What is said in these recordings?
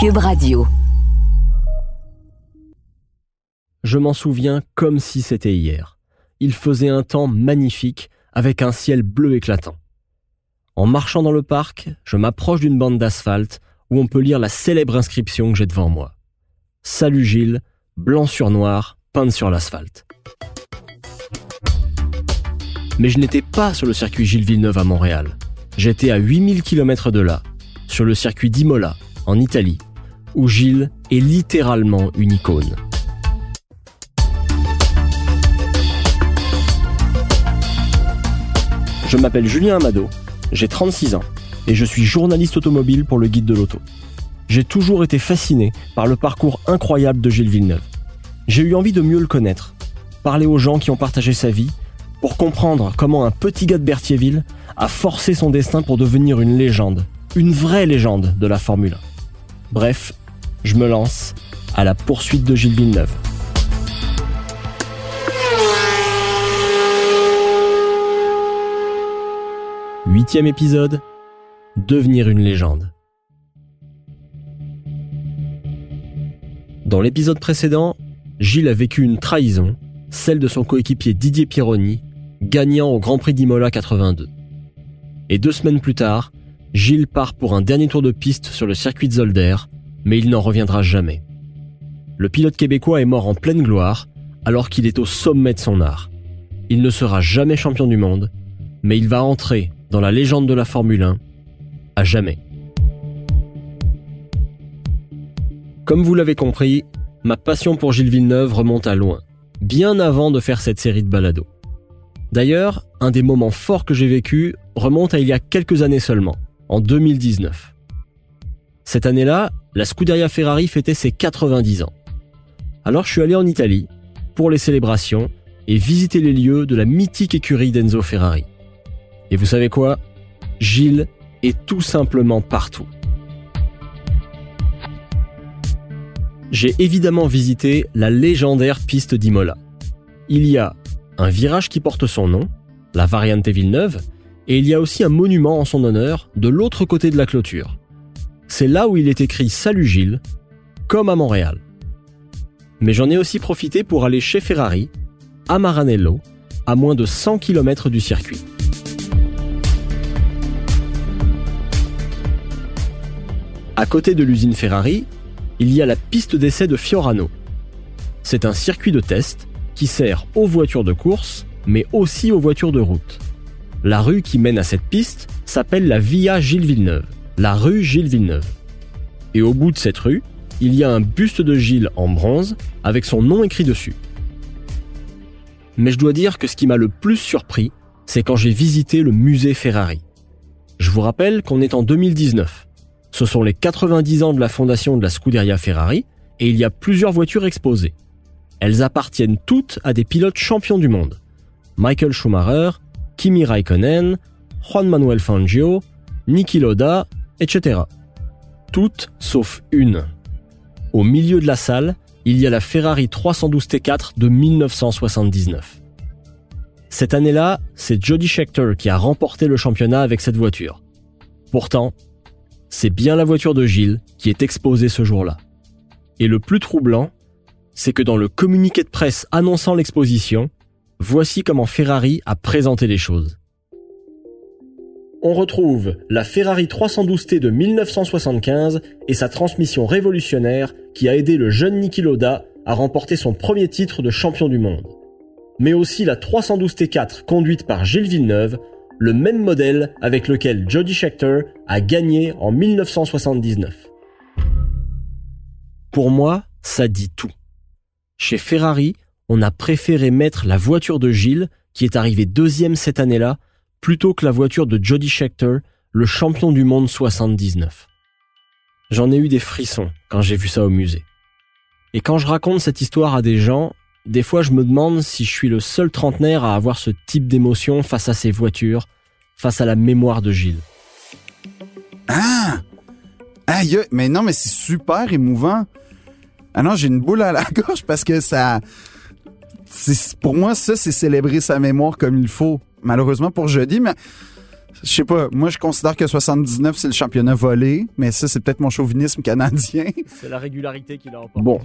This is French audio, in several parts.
Cube Radio. Je m'en souviens comme si c'était hier. Il faisait un temps magnifique avec un ciel bleu éclatant. En marchant dans le parc, je m'approche d'une bande d'asphalte où on peut lire la célèbre inscription que j'ai devant moi. Salut Gilles, blanc sur noir, peinte sur l'asphalte. Mais je n'étais pas sur le circuit Gilles Villeneuve à Montréal. J'étais à 8000 km de là, sur le circuit d'Imola, en Italie, où Gilles est littéralement une icône. Je m'appelle Julien Amado, j'ai 36 ans et je suis journaliste automobile pour le guide de l'auto. J'ai toujours été fasciné par le parcours incroyable de Gilles Villeneuve. J'ai eu envie de mieux le connaître, parler aux gens qui ont partagé sa vie, pour comprendre comment un petit gars de Berthierville a forcé son destin pour devenir une légende, une vraie légende de la Formule 1. Bref, je me lance à la poursuite de Gilles Villeneuve. Huitième épisode, devenir une légende. Dans l'épisode précédent, Gilles a vécu une trahison, celle de son coéquipier Didier Pironi, gagnant au Grand Prix d'Imola 82. Et deux semaines plus tard, Gilles part pour un dernier tour de piste sur le circuit de Zolder, mais il n'en reviendra jamais. Le pilote québécois est mort en pleine gloire, alors qu'il est au sommet de son art. Il ne sera jamais champion du monde, mais il va entrer dans la légende de la Formule 1 à jamais. Comme vous l'avez compris, ma passion pour Gilles Villeneuve remonte à loin, bien avant de faire cette série de balados. D'ailleurs, un des moments forts que j'ai vécu remonte à il y a quelques années seulement, en 2019. Cette année-là, la Scuderia Ferrari fêtait ses 90 ans. Alors je suis allé en Italie pour les célébrations et visiter les lieux de la mythique écurie d'Enzo Ferrari. Et vous savez quoi? Gilles est tout simplement partout. J'ai évidemment visité la légendaire piste d'Imola. Il y a un virage qui porte son nom, la Variante Villeneuve, et il y a aussi un monument en son honneur de l'autre côté de la clôture. C'est là où il est écrit Salut Gilles, comme à Montréal. Mais j'en ai aussi profité pour aller chez Ferrari, à Maranello, à moins de 100 km du circuit. À côté de l'usine Ferrari, il y a la piste d'essai de Fiorano. C'est un circuit de test qui sert aux voitures de course, mais aussi aux voitures de route. La rue qui mène à cette piste s'appelle la Via Gilles Villeneuve, la rue Gilles Villeneuve. Et au bout de cette rue, il y a un buste de Gilles en bronze avec son nom écrit dessus. Mais je dois dire que ce qui m'a le plus surpris, c'est quand j'ai visité le musée Ferrari. Je vous rappelle qu'on est en 2019. Ce sont les 90 ans de la fondation de la Scuderia Ferrari et il y a plusieurs voitures exposées. Elles appartiennent toutes à des pilotes champions du monde. Michael Schumacher, Kimi Raikkonen, Juan Manuel Fangio, Niki Loda, etc. Toutes sauf une. Au milieu de la salle, il y a la Ferrari 312 T4 de 1979. Cette année-là, c'est Jody Scheckter qui a remporté le championnat avec cette voiture. Pourtant, c'est bien la voiture de Gilles qui est exposée ce jour-là. Et le plus troublant, c'est que dans le communiqué de presse annonçant l'exposition, voici comment Ferrari a présenté les choses. On retrouve la Ferrari 312T de 1975 et sa transmission révolutionnaire qui a aidé le jeune Niki Loda à remporter son premier titre de champion du monde. Mais aussi la 312T4 conduite par Gilles Villeneuve, le même modèle avec lequel Jody Scheckter a gagné en 1979. Pour moi, ça dit tout. Chez Ferrari, on a préféré mettre la voiture de Gilles, qui est arrivé deuxième cette année-là, plutôt que la voiture de Jody Scheckter, le champion du monde 79. J'en ai eu des frissons quand j'ai vu ça au musée. Et quand je raconte cette histoire à des gens, des fois je me demande si je suis le seul trentenaire à avoir ce type d'émotion face à ces voitures, face à la mémoire de Gilles. Ah! Aïe, mais non, mais c'est super émouvant. Ah non, j'ai une boule à la gorge parce que ça. Pour moi, ça, c'est célébrer sa mémoire comme il faut. Malheureusement pour jeudi, mais Je sais pas, moi je considère que 79 c'est le championnat volé, mais ça c'est peut-être mon chauvinisme canadien. C'est la régularité qui l'a emporté. Bon,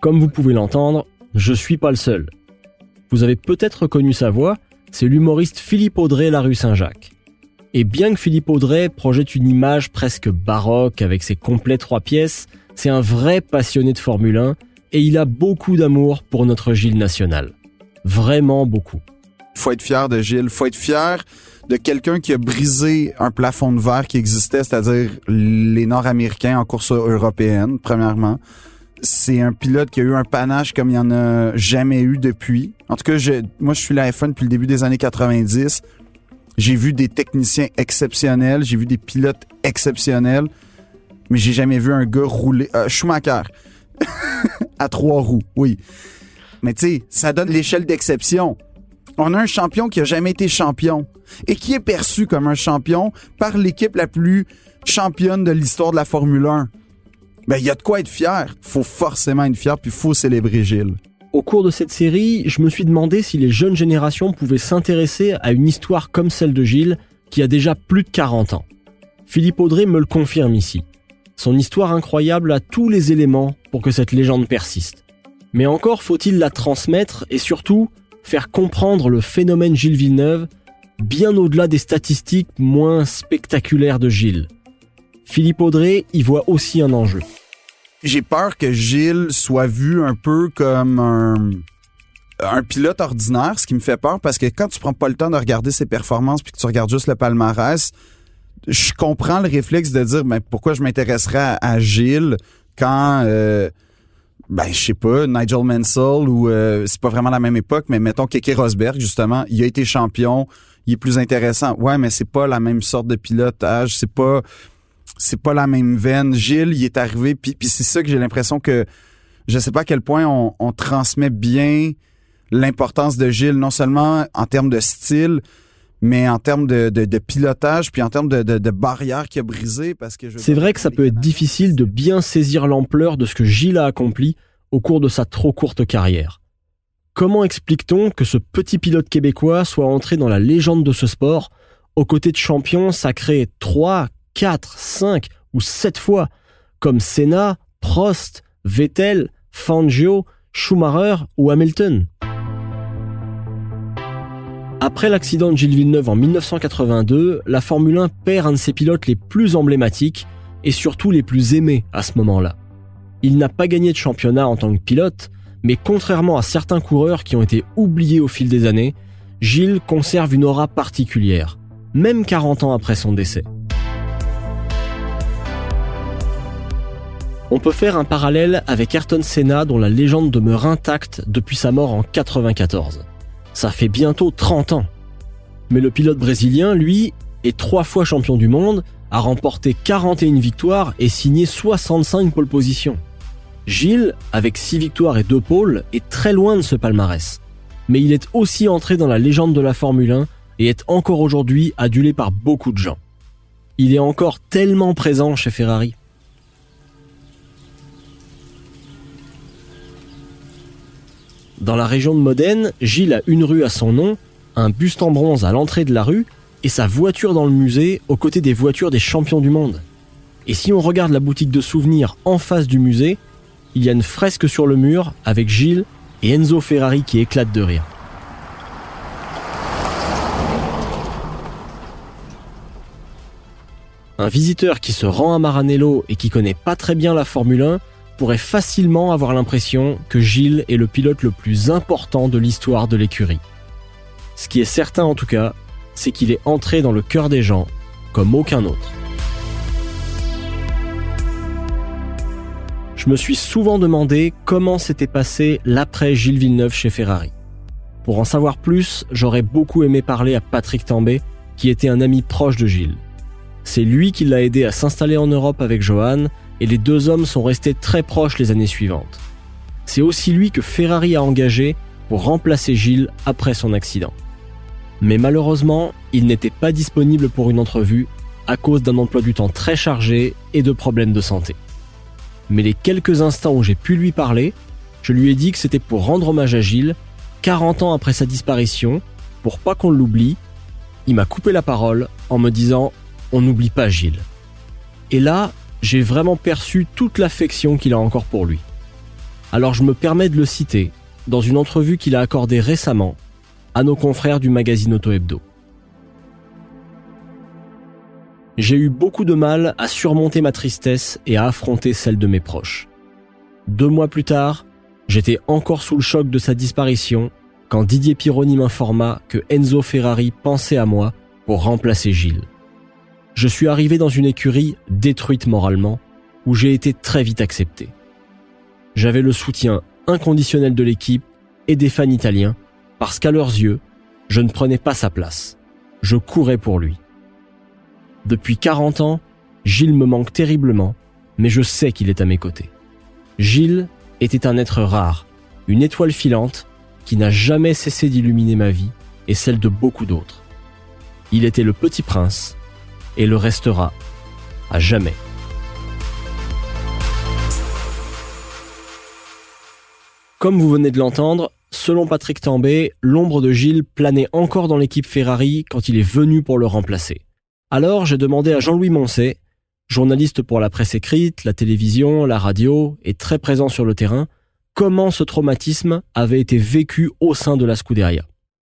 comme vous pouvez l'entendre, je suis pas le seul. Vous avez peut-être reconnu sa voix, c'est l'humoriste Philippe Audrey la rue Saint-Jacques. Et bien que Philippe Audrey projette une image presque baroque avec ses complets trois pièces, c'est un vrai passionné de Formule 1 et il a beaucoup d'amour pour notre Gilles national. Vraiment beaucoup. Faut être fier de Gilles, faut être fier de quelqu'un qui a brisé un plafond de verre qui existait, c'est-à-dire les Nord-Américains en course européenne, premièrement. C'est un pilote qui a eu un panache comme il n'y en a jamais eu depuis. En tout cas, moi, je suis la F1 depuis le début des années 90. J'ai vu des techniciens exceptionnels, j'ai vu des pilotes exceptionnels, mais j'ai jamais vu un gars rouler. Euh, Schumacher, à trois roues, oui. Mais tu sais, ça donne l'échelle d'exception. On a un champion qui a jamais été champion et qui est perçu comme un champion par l'équipe la plus championne de l'histoire de la Formule 1. Ben, il y a de quoi être fier. Faut forcément être fier, puis faut célébrer Gilles. Au cours de cette série, je me suis demandé si les jeunes générations pouvaient s'intéresser à une histoire comme celle de Gilles, qui a déjà plus de 40 ans. Philippe Audrey me le confirme ici. Son histoire incroyable a tous les éléments pour que cette légende persiste. Mais encore faut-il la transmettre et surtout faire comprendre le phénomène Gilles Villeneuve bien au-delà des statistiques moins spectaculaires de Gilles. Philippe Audrey y voit aussi un enjeu j'ai peur que Gilles soit vu un peu comme un, pilote ordinaire, ce qui me fait peur parce que quand tu prends pas le temps de regarder ses performances puis que tu regardes juste le palmarès, je comprends le réflexe de dire mais pourquoi je m'intéresserais à, Gilles quand euh, ben je sais pas Nigel Mansell ou euh, c'est pas vraiment la même époque mais mettons Keke Rosberg justement il a été champion il est plus intéressant ouais mais c'est pas la même sorte de pilotage c'est pas c'est pas la même veine. Gilles, il est arrivé, puis, puis c'est ça que j'ai l'impression que je sais pas à quel point on, transmet bien l'importance de Gilles, non seulement en termes de style, mais en termes de, de, pilotage, puis en termes de, de, de barrières qu'il a. Parce que c'est vrai que ça peut être difficile de bien saisir l'ampleur de ce que Gilles a accompli au cours de sa trop courte carrière. Comment explique-t-on que ce petit pilote québécois soit entré dans la légende de ce sport aux côtés de champions sacrés 3, 4, 5 ou 7 fois, comme Senna, Prost, Vettel, Fangio, Schumacher ou Hamilton? Après l'accident de Gilles Villeneuve en 1982, la Formule 1 perd un de ses pilotes les plus emblématiques et surtout les plus aimés à ce moment-là. Il n'a pas gagné de championnat en tant que pilote, mais contrairement à certains coureurs qui ont été oubliés au fil des années, Gilles conserve une aura particulière, même 40 ans après son décès. On peut faire un parallèle avec Ayrton Senna dont la légende demeure intacte depuis sa mort en 94. Ça fait bientôt 30 ans. Mais le pilote brésilien, lui, est trois fois champion du monde, a remporté 41 victoires et signé 65 pole positions. Gilles, avec 6 victoires et 2 pôles, est très loin de ce palmarès. Mais il est aussi entré dans la légende de la Formule 1 et est encore aujourd'hui adulé par beaucoup de gens. Il est encore tellement présent chez Ferrari. Dans la région de Modène, Gilles a une rue à son nom, un buste en bronze à l'entrée de la rue et sa voiture dans le musée aux côtés des voitures des champions du monde. Et si on regarde la boutique de souvenirs en face du musée, il y a une fresque sur le mur avec Gilles et Enzo Ferrari qui éclatent de rire. Un visiteur qui se rend à Maranello et qui connaît pas très bien la Formule 1 pourrait facilement avoir l'impression que Gilles est le pilote le plus important de l'histoire de l'écurie. Ce qui est certain en tout cas, c'est qu'il est entré dans le cœur des gens comme aucun autre. Je me suis souvent demandé comment s'était passé l'après Gilles Villeneuve chez Ferrari. Pour en savoir plus, j'aurais beaucoup aimé parler à Patrick Tambay, qui était un ami proche de Gilles. C'est lui qui l'a aidé à s'installer en Europe avec Johan et les deux hommes sont restés très proches les années suivantes. C'est aussi lui que Ferrari a engagé pour remplacer Gilles après son accident. Mais malheureusement, il n'était pas disponible pour une entrevue à cause d'un emploi du temps très chargé et de problèmes de santé. Mais les quelques instants où j'ai pu lui parler, je lui ai dit que c'était pour rendre hommage à Gilles, 40 ans après sa disparition, pour pas qu'on l'oublie. Il m'a coupé la parole en me disant On n'oublie pas Gilles. Et là, j'ai vraiment perçu toute l'affection qu'il a encore pour lui. Alors je me permets de le citer dans une entrevue qu'il a accordée récemment à nos confrères du magazine Auto Hebdo. J'ai eu beaucoup de mal à surmonter ma tristesse et à affronter celle de mes proches. Deux mois plus tard, j'étais encore sous le choc de sa disparition quand Didier Pironi m'informa que Enzo Ferrari pensait à moi pour remplacer Gilles. Je suis arrivé dans une écurie détruite moralement, où j'ai été très vite accepté. J'avais le soutien inconditionnel de l'équipe et des fans italiens, parce qu'à leurs yeux, je ne prenais pas sa place. Je courais pour lui. Depuis 40 ans, Gilles me manque terriblement, mais je sais qu'il est à mes côtés. Gilles était un être rare, une étoile filante qui n'a jamais cessé d'illuminer ma vie et celle de beaucoup d'autres. Il était le petit prince et le restera à jamais. Comme vous venez de l'entendre, selon Patrick Tambay, l'ombre de Gilles planait encore dans l'équipe Ferrari quand il est venu pour le remplacer. Alors j'ai demandé à Jean-Louis Moncet, journaliste pour la presse écrite, la télévision, la radio et très présent sur le terrain, comment ce traumatisme avait été vécu au sein de la Scuderia.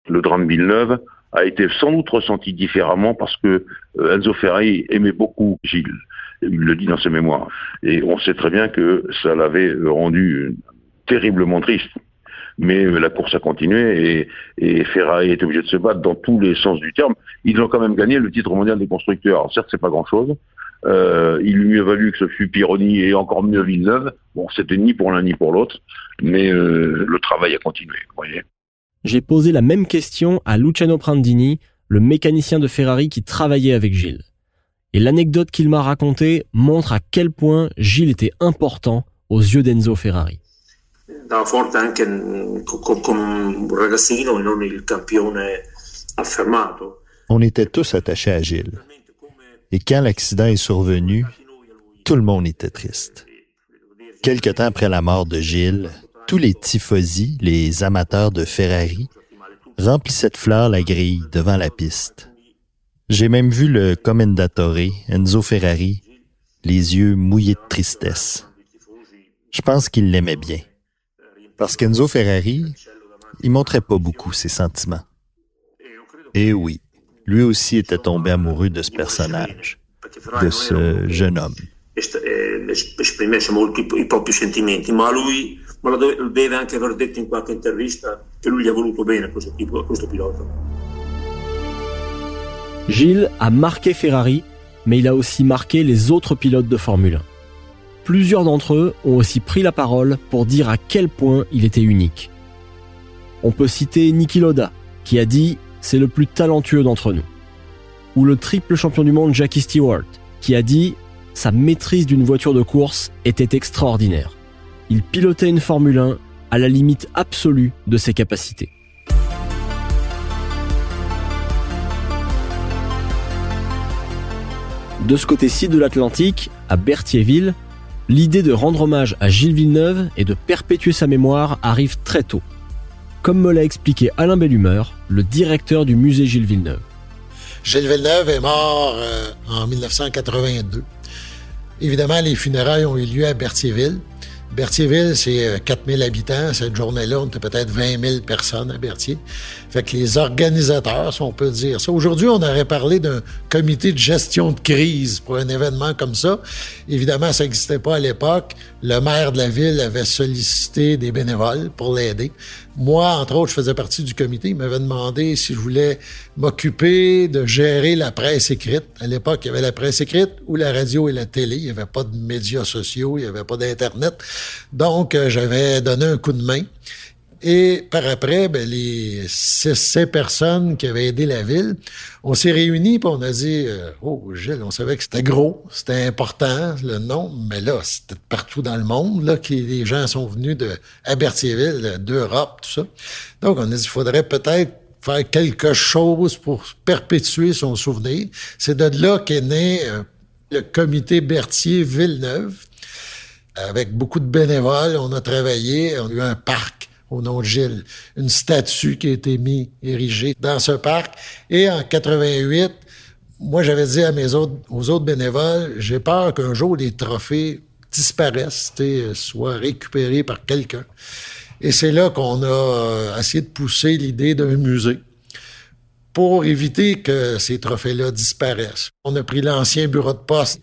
Le drame Villeneuve a été sans doute ressenti différemment parce que euh, Enzo Ferrari aimait beaucoup Gilles. Il le dit dans ses mémoires. Et on sait très bien que ça l'avait rendu terriblement triste. Mais euh, la course a continué et, Ferrari est obligé de se battre dans tous les sens du terme. Ils ont quand même gagné le titre mondial des constructeurs. Certes, c'est pas grand-chose, euh, il lui mieux valu que ce fût Pironi et encore mieux Villeneuve. Bon, c'était ni pour l'un ni pour l'autre, mais euh, le travail a continué, vous voyez. J'ai posé la même question à Luciano Prandini, le mécanicien de Ferrari qui travaillait avec Gilles. Et l'anecdote qu'il m'a racontée montre à quel point Gilles était important aux yeux d'Enzo Ferrari. On était tous attachés à Gilles. Et quand l'accident est survenu, tout le monde était triste. Quelque temps après la mort de Gilles, tous les tifosi, les amateurs de Ferrari, remplissaient de fleurs la grille devant la piste. J'ai même vu le commendatore, Enzo Ferrari, les yeux mouillés de tristesse. Je pense qu'il l'aimait bien. Parce qu'Enzo Ferrari, il montrait pas beaucoup ses sentiments. Et oui, lui aussi était tombé amoureux de ce personnage, de ce jeune homme. Gilles a marqué Ferrari, mais il a aussi marqué les autres pilotes de Formule 1. Plusieurs d'entre eux ont aussi pris la parole pour dire à quel point il était unique. On peut citer Niki Loda, qui a dit c'est le plus talentueux d'entre nous. Ou le triple champion du monde Jackie Stewart, qui a dit sa maîtrise d'une voiture de course était extraordinaire. Il pilotait une Formule 1 à la limite absolue de ses capacités. De ce côté-ci de l'Atlantique, à Berthierville, l'idée de rendre hommage à Gilles Villeneuve et de perpétuer sa mémoire arrive très tôt comme me l'a expliqué Alain Bellumeur, le directeur du musée Gilles Villeneuve. Gilles Villeneuve est mort euh, en 1982. Évidemment, les funérailles ont eu lieu à Berthierville. Berthierville, c'est 4000 euh, habitants. Cette journée-là, on était peut-être 20 000 personnes à Berthier. Fait que les organisateurs, si on peut dire ça. Aujourd'hui, on aurait parlé d'un comité de gestion de crise pour un événement comme ça. Évidemment, ça n'existait pas à l'époque. Le maire de la ville avait sollicité des bénévoles pour l'aider. Moi, entre autres, je faisais partie du comité. Il m'avait demandé si je voulais m'occuper de gérer la presse écrite. À l'époque, il y avait la presse écrite ou la radio et la télé. Il n'y avait pas de médias sociaux, il n'y avait pas d'Internet. Donc, euh, j'avais donné un coup de main. Et par après, ben, les six, personnes qui avaient aidé la ville, on s'est réunis et on a dit euh, Oh, Gilles, on savait que c'était gros, c'était important, le nom, mais là, c'était partout dans le monde là, que les gens sont venus de Berthierville, d'Europe, tout ça. Donc, on a dit il faudrait peut-être faire quelque chose pour perpétuer son souvenir. C'est de là qu'est né euh, le comité Berthier Villeneuve. Avec beaucoup de bénévoles, on a travaillé, on a eu un parc au nom de Gilles, une statue qui a été mise, érigée dans ce parc. Et en 88, moi, j'avais dit aux autres bénévoles, j'ai peur qu'un jour les trophées disparaissent, soient récupérés par quelqu'un. Et c'est là qu'on a euh, essayé de pousser l'idée d'un musée pour éviter que ces trophées-là disparaissent. On a pris l'ancien bureau de poste.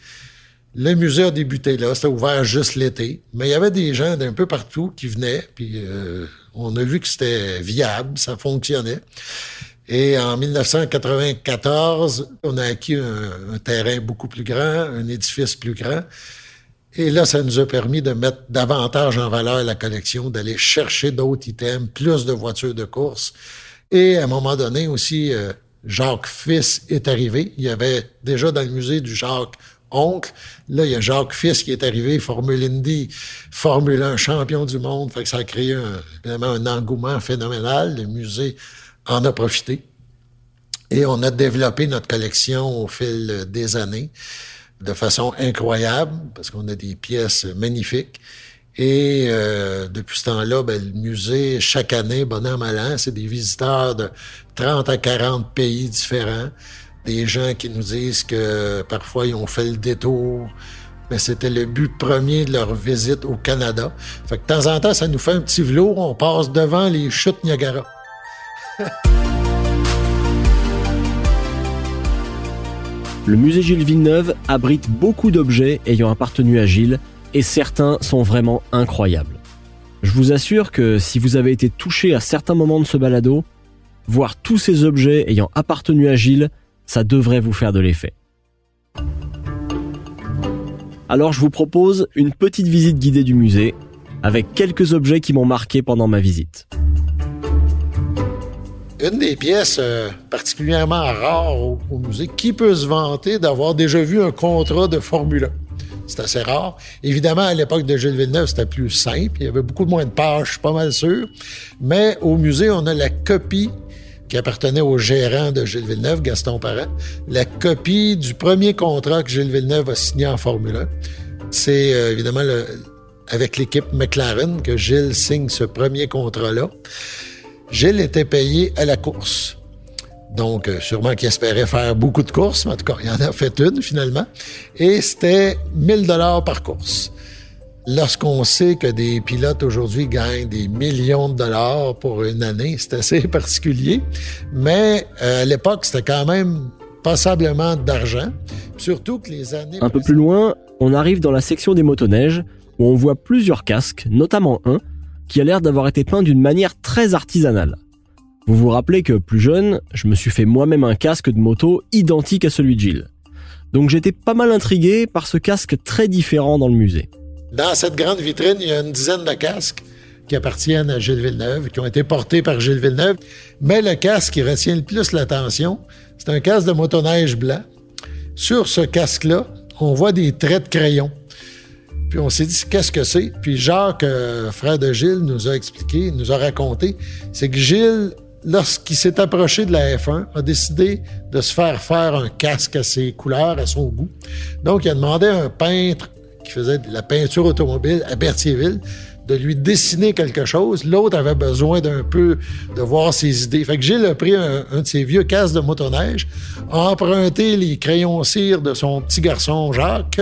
Le musée a débuté là, c'était ouvert juste l'été, mais il y avait des gens d'un peu partout qui venaient, puis euh, on a vu que c'était viable, ça fonctionnait. Et en 1994, on a acquis un, terrain beaucoup plus grand, un édifice plus grand. Et là, ça nous a permis de mettre davantage en valeur la collection, d'aller chercher d'autres items, plus de voitures de course. Et à un moment donné aussi, euh, Jacques Fils est arrivé. Il y avait déjà dans le musée du Jacques oncle. Là, il y a Jacques Fils qui est arrivé, Formule Indy, Formule 1 champion du monde. Fait que ça a créé un, un engouement phénoménal. Le musée en a profité. Et on a développé notre collection au fil des années de façon incroyable, parce qu'on a des pièces magnifiques. Et euh, depuis ce temps-là, ben, le musée, chaque année, bon an, mal an, c'est des visiteurs de 30 à 40 pays différents. Des gens qui nous disent que parfois ils ont fait le détour, mais c'était le but premier de leur visite au Canada. Fait que de temps en temps, ça nous fait un petit velours, on passe devant les chutes Niagara. Le musée Gilles Villeneuve abrite beaucoup d'objets ayant appartenu à Gilles et certains sont vraiment incroyables. Je vous assure que si vous avez été touché à certains moments de ce balado, voir tous ces objets ayant appartenu à Gilles, ça devrait vous faire de l'effet. Alors je vous propose une petite visite guidée du musée avec quelques objets qui m'ont marqué pendant ma visite. Une des pièces euh, particulièrement rares au, musée, qui peut se vanter d'avoir déjà vu un contrat de Formule 1? C'est assez rare. Évidemment, à l'époque de Gilles Villeneuve, c'était plus simple. Il y avait beaucoup moins de pages, je suis pas mal sûr. Mais au musée, on a la copie qui appartenait au gérant de Gilles Villeneuve, Gaston Parent, la copie du premier contrat que Gilles Villeneuve a signé en Formule 1. C'est euh, évidemment avec l'équipe McLaren que Gilles signe ce premier contrat-là. Gilles était payé à la course. Donc, euh, sûrement qu'il espérait faire beaucoup de courses, mais en tout cas, il en a fait une finalement. Et c'était 1000 dollars par course. Lorsqu'on sait que des pilotes aujourd'hui gagnent des millions de dollars pour une année, c'est assez particulier. Mais euh, à l'époque, c'était quand même passablement d'argent. Surtout que les années... Un peu plus loin, on arrive dans la section des motoneiges où on voit plusieurs casques, notamment un qui a l'air d'avoir été peint d'une manière très artisanale. Vous vous rappelez que plus jeune, je me suis fait moi-même un casque de moto identique à celui de Gilles. Donc j'étais pas mal intrigué par ce casque très différent dans le musée. Dans cette grande vitrine, il y a une dizaine de casques qui appartiennent à Gilles Villeneuve, qui ont été portés par Gilles Villeneuve. Mais le casque qui retient le plus l'attention, c'est un casque de motoneige blanc. Sur ce casque-là, on voit des traits de crayon. Puis on s'est dit, qu'est-ce que c'est? Puis Jacques, euh, frère de Gilles, nous a expliqué, nous a raconté, c'est que Gilles, lorsqu'il s'est approché de la F1, a décidé de se faire faire un casque à ses couleurs, à son goût. Donc, il a demandé à un peintre qui faisait de la peinture automobile à Berthierville de lui dessiner quelque chose. L'autre avait besoin d'un peu de voir ses idées. Fait que Gilles a pris un, de ses vieux casques de motoneige, a emprunté les crayons cire de son petit garçon Jacques,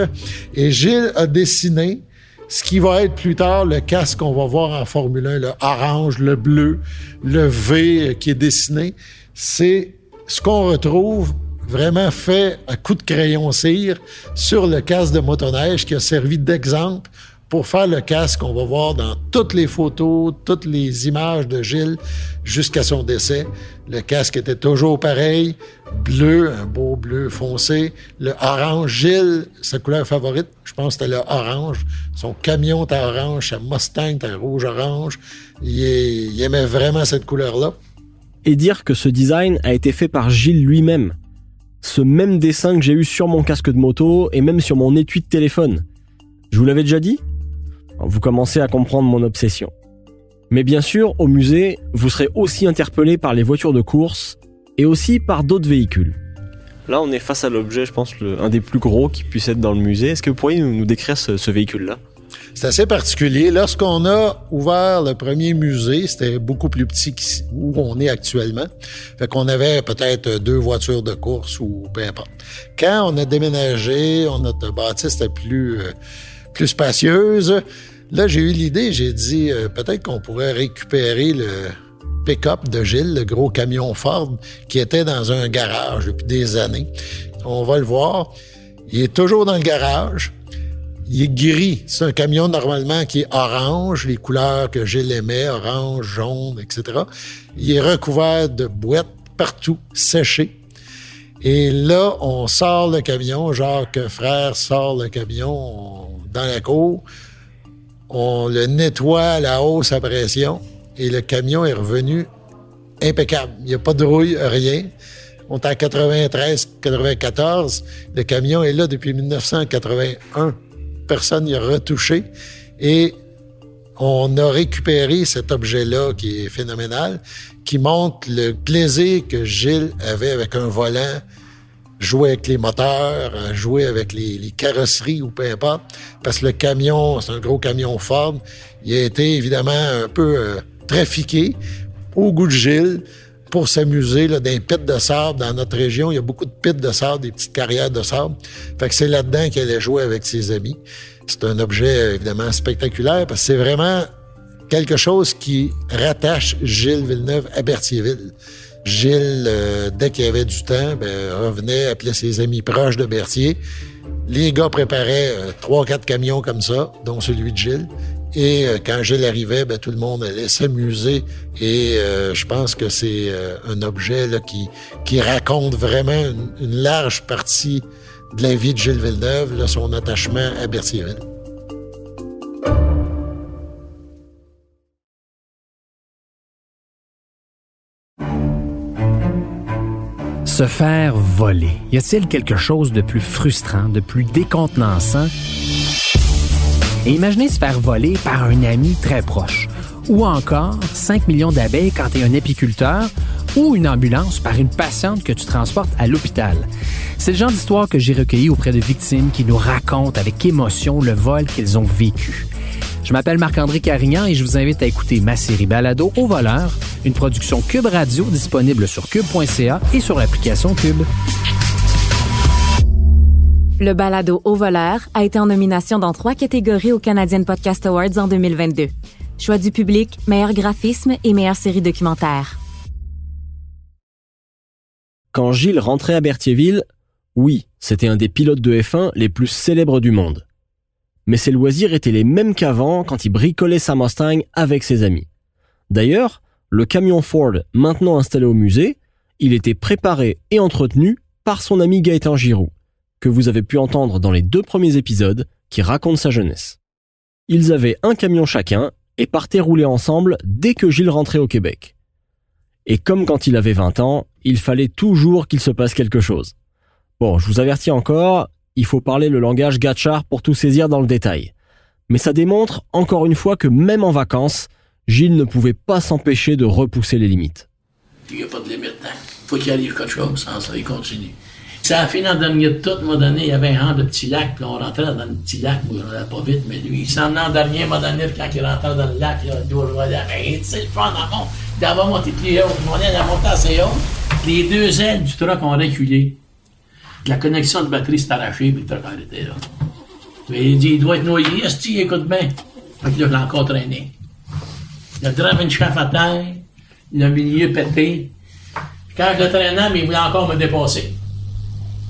et Gilles a dessiné ce qui va être plus tard le casque qu'on va voir en Formule 1, le orange, le bleu, le V qui est dessiné. C'est ce qu'on retrouve vraiment fait à coup de crayon cire sur le casque de motoneige qui a servi d'exemple pour faire le casque qu'on va voir dans toutes les photos, toutes les images de Gilles jusqu'à son décès. Le casque était toujours pareil, bleu, un beau bleu foncé. Le orange, Gilles, sa couleur favorite, je pense que c'était le orange. Son camion était orange, sa Mustang était rouge-orange. Il, il aimait vraiment cette couleur-là. Et dire que ce design a été fait par Gilles lui-même. Ce même dessin que j'ai eu sur mon casque de moto et même sur mon étui de téléphone. Je vous l'avais déjà dit? Vous commencez à comprendre mon obsession. Mais bien sûr, au musée, vous serez aussi interpellé par les voitures de course et aussi par d'autres véhicules. Là, on est face à l'objet, je pense, un des plus gros qui puisse être dans le musée. Est-ce que vous pourriez nous, décrire ce, véhicule-là? C'est assez particulier. Lorsqu'on a ouvert le premier musée, c'était beaucoup plus petit où on est actuellement. Fait qu'on avait peut-être deux voitures de course ou peu importe. Quand on a déménagé, on notre bâtisse était plus, euh, plus spacieuse. Là, j'ai eu l'idée, j'ai dit euh, peut-être qu'on pourrait récupérer le pick-up de Gilles, le gros camion Ford, qui était dans un garage depuis des années. On va le voir. Il est toujours dans le garage. Il est gris. C'est un camion normalement qui est orange, les couleurs que Gilles aimait, orange, jaune, etc. Il est recouvert de boîtes partout, séché. Et là, on sort le camion, Jacques Frère sort le camion dans la cour. On le nettoie à la hausse à pression et le camion est revenu impeccable. Il n'y a pas de rouille, rien. On est en 93, 94. Le camion est là depuis 1981. Personne n'y a retouché. Et on a récupéré cet objet-là qui est phénoménal, qui montre le plaisir que Gilles avait avec un volant, jouer avec les moteurs, jouer avec les, carrosseries ou peu importe. Parce que le camion, c'est un gros camion Ford. Il a été évidemment un peu euh, trafiqué au goût de Gilles pour s'amuser les pits de sable dans notre région. Il y a beaucoup de pits de sable, des petites carrières de sable. Fait que c'est là-dedans qu'il allait jouer avec ses amis. C'est un objet évidemment spectaculaire parce que c'est vraiment quelque chose qui rattache Gilles Villeneuve à Berthierville. Gilles, euh, dès qu'il avait du temps, ben, revenait, appelait ses amis proches de Berthier. Les gars préparaient euh, trois, quatre camions comme ça, dont celui de Gilles. Et euh, quand Gilles arrivait, ben, tout le monde allait s'amuser. Et euh, je pense que c'est euh, un objet qui, raconte vraiment une, large partie de la vie de Gilles Villeneuve, son attachement à Berthierville. Se faire voler. Y a-t-il quelque chose de plus frustrant, de plus décontenançant imaginez se faire voler par un ami très proche. Ou encore 5 millions d'abeilles quand tu es un apiculteur ou une ambulance par une patiente que tu transportes à l'hôpital. C'est le genre d'histoire que j'ai recueilli auprès de victimes qui nous racontent avec émotion le vol qu'ils ont vécu. Je m'appelle Marc-André Carignan et je vous invite à écouter ma série Balado au voleur, une production Cube Radio disponible sur cube.ca et sur l'application Cube. Le balado Au voleur a été en nomination dans trois catégories au Canadian Podcast Awards en 2022. Choix du public, meilleur graphisme et meilleure série documentaire. Quand Gilles rentrait à Berthierville, oui, c'était un des pilotes de F1 les plus célèbres du monde. Mais ses loisirs étaient les mêmes qu'avant quand il bricolait sa Mustang avec ses amis. D'ailleurs, le camion Ford, maintenant installé au musée, il était préparé et entretenu par son ami Gaëtan Giroux que vous avez pu entendre dans les deux premiers épisodes qui racontent sa jeunesse. Ils avaient un camion chacun et partaient rouler ensemble dès que Gilles rentrait au Québec. Et comme quand il avait 20 ans, il fallait toujours qu'il se passe quelque chose. Bon, je vous avertis encore, il faut parler le langage gachar pour tout saisir dans le détail. Mais ça démontre encore une fois que même en vacances, Gilles ne pouvait pas s'empêcher de repousser les limites. Ça a fini en dernier de tout. Moment donné, il y avait un rang de petit lac, puis on rentrait dans le petit lac, où on n'allait pas vite, mais lui, il s'en en dernier, moment donné, quand il rentrait dans le lac, il a dit au hey, tu sais, le fun en monte. D'abord, monter plus haut, on est à monter assez haut. Les deux ailes du truck ont reculé. La connexion de batterie s'est arrachée, puis le truck arrêté là. Mais il dit, il doit être noyé. Est-ce qu'il écoute bien? Fait qu'il a encore traîné. Il a drivé une chauffe à terre, a milieu pété. Quand je le traînais, mais il voulait encore me dépasser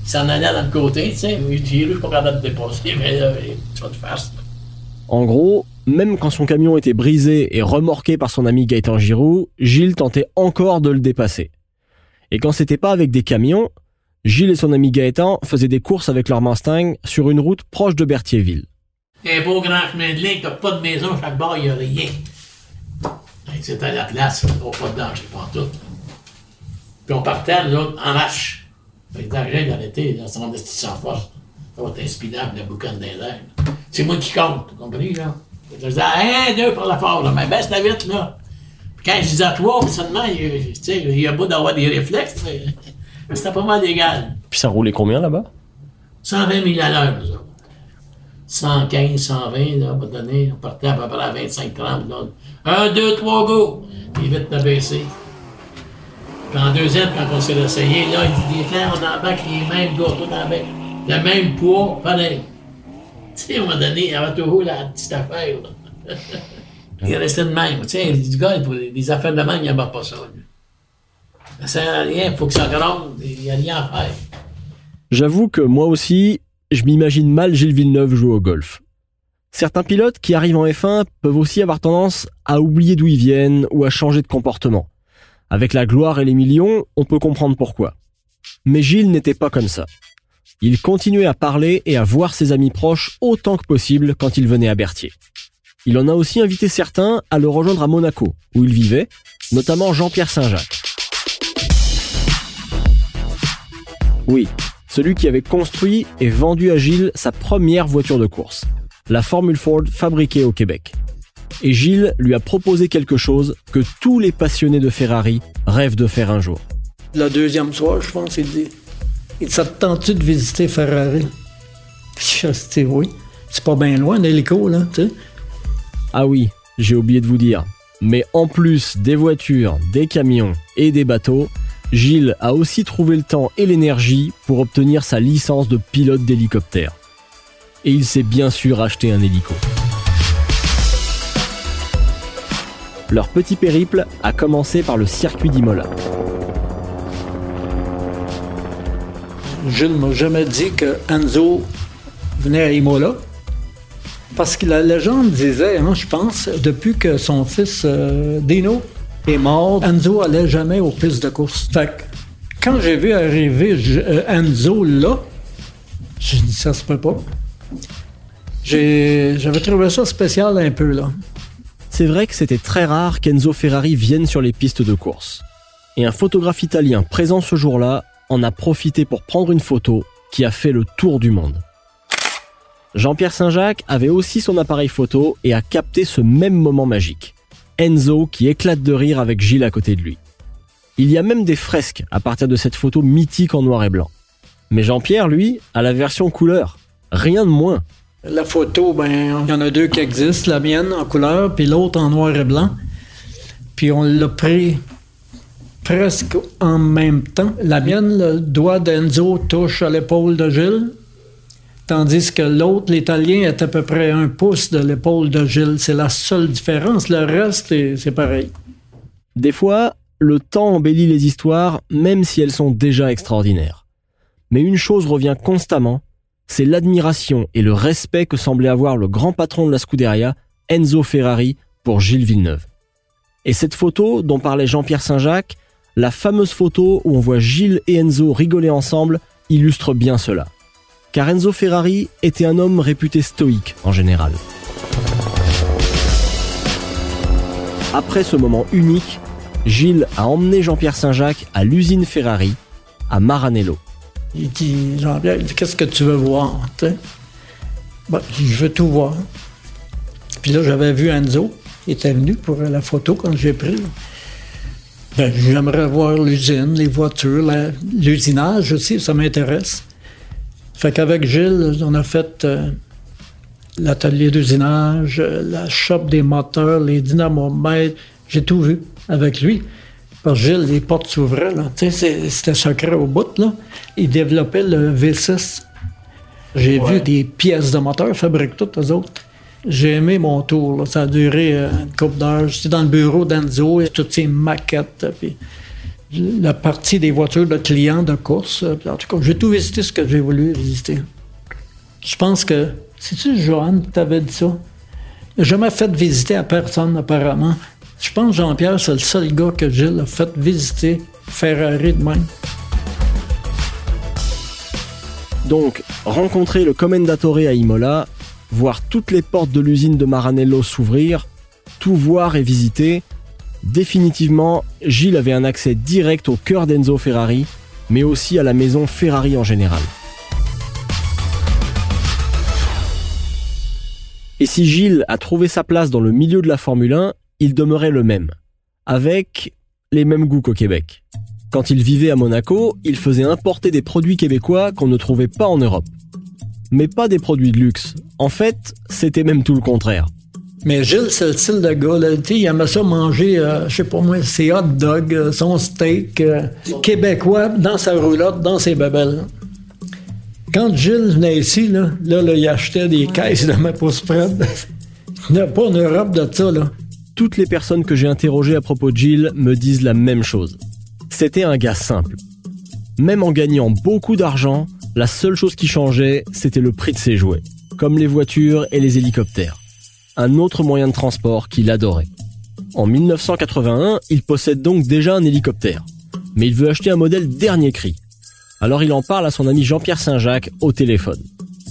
s'en allait dans le côté, tu sais. J'ai je suis pas capable de dépasser, mais là, tu vas te faire En gros, même quand son camion était brisé et remorqué par son ami Gaëtan Giroux, Gilles tentait encore de le dépasser. Et quand c'était pas avec des camions, Gilles et son ami Gaëtan faisaient des courses avec leur Mustang sur une route proche de Berthierville. Un beau grand chemin de ligne, t'as pas de maison, chaque bord, y a rien. C'était à la place, pas de danger, pas tout. Puis on partait, là, en marche. Fait que dans le dans l'été, dans son sans force, ça va être inspirable, la boucane des airs. C'est moi qui compte, tu compris, là? Je disais, un, deux pour la force, là, mais baisse la vite, là. Puis quand je disais trois, seulement, il, tu sais, il y a beau d'avoir des réflexes, mais c'était pas mal égal. Puis ça roulait combien là-bas? 120 000 à l'heure, ça. 115, 120, là, on va donner, on partait à peu près à 25 30 là. Un, deux, trois, go! Puis vite de baisser. Puis en deuxième, quand on s'est essayé, là, il dit, quand on embarque les mêmes gars, tout embarque le même poids, pareil. Tu sais, à un moment donné, il y avait toujours la petite affaire, là. il restait de même. Tu sais, du gars, des affaires de même, il n'y a pas ça, lui. Ça sert à rien, il faut que ça gronde, il n'y a rien à faire. J'avoue que moi aussi, je m'imagine mal Gilles Villeneuve jouer au golf. Certains pilotes qui arrivent en F1 peuvent aussi avoir tendance à oublier d'où ils viennent ou à changer de comportement. Avec la gloire et les millions, on peut comprendre pourquoi. Mais Gilles n'était pas comme ça. Il continuait à parler et à voir ses amis proches autant que possible quand il venait à Berthier. Il en a aussi invité certains à le rejoindre à Monaco, où il vivait, notamment Jean-Pierre Saint-Jacques. Oui, celui qui avait construit et vendu à Gilles sa première voiture de course, la Formule Ford fabriquée au Québec. Et Gilles lui a proposé quelque chose que tous les passionnés de Ferrari rêvent de faire un jour. Le deuxième soir, je pense, il dit Il ça te de visiter Ferrari? Je dit oui. C'est pas bien loin, l'hélico, là, tu sais. Ah oui, j'ai oublié de vous dire. Mais en plus des voitures, des camions et des bateaux, Gilles a aussi trouvé le temps et l'énergie pour obtenir sa licence de pilote d'hélicoptère. Et il s'est bien sûr acheté un hélico. Leur petit périple a commencé par le circuit d'Imola. Gilles m'a jamais dit que Enzo venait à Imola. Parce que la légende disait, hein, je pense, depuis que son fils euh, Dino est mort, Enzo allait jamais aux pistes de course. Fait quand j'ai vu arriver euh, Enzo là, j'ai dit ça se peut pas. J'avais trouvé ça spécial un peu là. C'est vrai que c'était très rare qu'Enzo Ferrari vienne sur les pistes de course. Et un photographe italien présent ce jour-là en a profité pour prendre une photo qui a fait le tour du monde. Jean-Pierre Saint-Jacques avait aussi son appareil photo et a capté ce même moment magique. Enzo qui éclate de rire avec Gilles à côté de lui. Il y a même des fresques à partir de cette photo mythique en noir et blanc. Mais Jean-Pierre, lui, a la version couleur. Rien de moins. La photo, ben, il y en a deux qui existent, la mienne en couleur, puis l'autre en noir et blanc. Puis on l'a pris presque en même temps. La mienne, le doigt d'Enzo touche à l'épaule de Gilles, Tandis que l'autre, l'Italien, est à peu près un pouce de l'épaule de Gilles. C'est la seule différence. Le reste, c'est pareil. Des fois, le temps embellit les histoires, même si elles sont déjà extraordinaires. Mais une chose revient constamment, c'est l'admiration et le respect que semblait avoir le grand patron de la Scuderia, Enzo Ferrari, pour Gilles Villeneuve. Et cette photo dont parlait Jean-Pierre Saint-Jacques, la fameuse photo où on voit Gilles et Enzo rigoler ensemble, illustre bien cela car Enzo Ferrari était un homme réputé stoïque en général. Après ce moment unique, Gilles a emmené Jean-Pierre Saint-Jacques à l'usine Ferrari, à Maranello. Il dit, Jean-Pierre, qu'est-ce que tu veux voir? Ben, je veux tout voir. Puis là, j'avais vu Enzo, il était venu pour la photo quand j'ai pris. Ben, j'aimerais voir l'usine, les voitures, l'usinage aussi, ça m'intéresse. Fait qu'avec Gilles, on a fait euh, l'atelier d'usinage, euh, la shop des moteurs, les dynamomètres. J'ai tout vu avec lui. Parce que Gilles, les portes s'ouvraient. C'était secret au bout. Là. Il développait le V6. J'ai vu des pièces de moteur, fabriquent toutes les autres. J'ai aimé mon tour. Ça a duré euh, une couple d'heures. J'étais dans le bureau d'Enzo, et toutes ces maquettes. Puis la partie des voitures de clients de course. En tout cas, j'ai tout visité ce que j'ai voulu visiter. Je pense que. C'est-tu, Joanne, qui t'avais dit ça? jamais fait visiter à personne, apparemment. Je pense Jean-Pierre, c'est le seul gars que Gilles a fait visiter Ferrari de même. Donc, rencontrer le Commendatore à Imola, voir toutes les portes de l'usine de Maranello s'ouvrir, tout voir et visiter, Définitivement, Gilles avait un accès direct au cœur d'Enzo Ferrari, mais aussi à la maison Ferrari en général. Et si Gilles a trouvé sa place dans le milieu de la Formule 1, il demeurait le même, avec les mêmes goûts qu'au Québec. Quand il vivait à Monaco, il faisait importer des produits québécois qu'on ne trouvait pas en Europe. Mais pas des produits de luxe. En fait, c'était même tout le contraire. Mais Gilles, c'est le style de gars. Là. Il aimait ça manger, euh, je sais pas moi, ses hot dogs, euh, son steak euh, québécois dans sa roulotte, dans ses babelles. Quand Gilles venait ici, là, là, là il achetait des caisses de prête. il n'y a pas en Europe de ça. Là. Toutes les personnes que j'ai interrogées à propos de Gilles me disent la même chose. C'était un gars simple. Même en gagnant beaucoup d'argent, la seule chose qui changeait, c'était le prix de ses jouets, comme les voitures et les hélicoptères un autre moyen de transport qu'il adorait. En 1981, il possède donc déjà un hélicoptère, mais il veut acheter un modèle dernier cri. Alors il en parle à son ami Jean-Pierre Saint-Jacques au téléphone.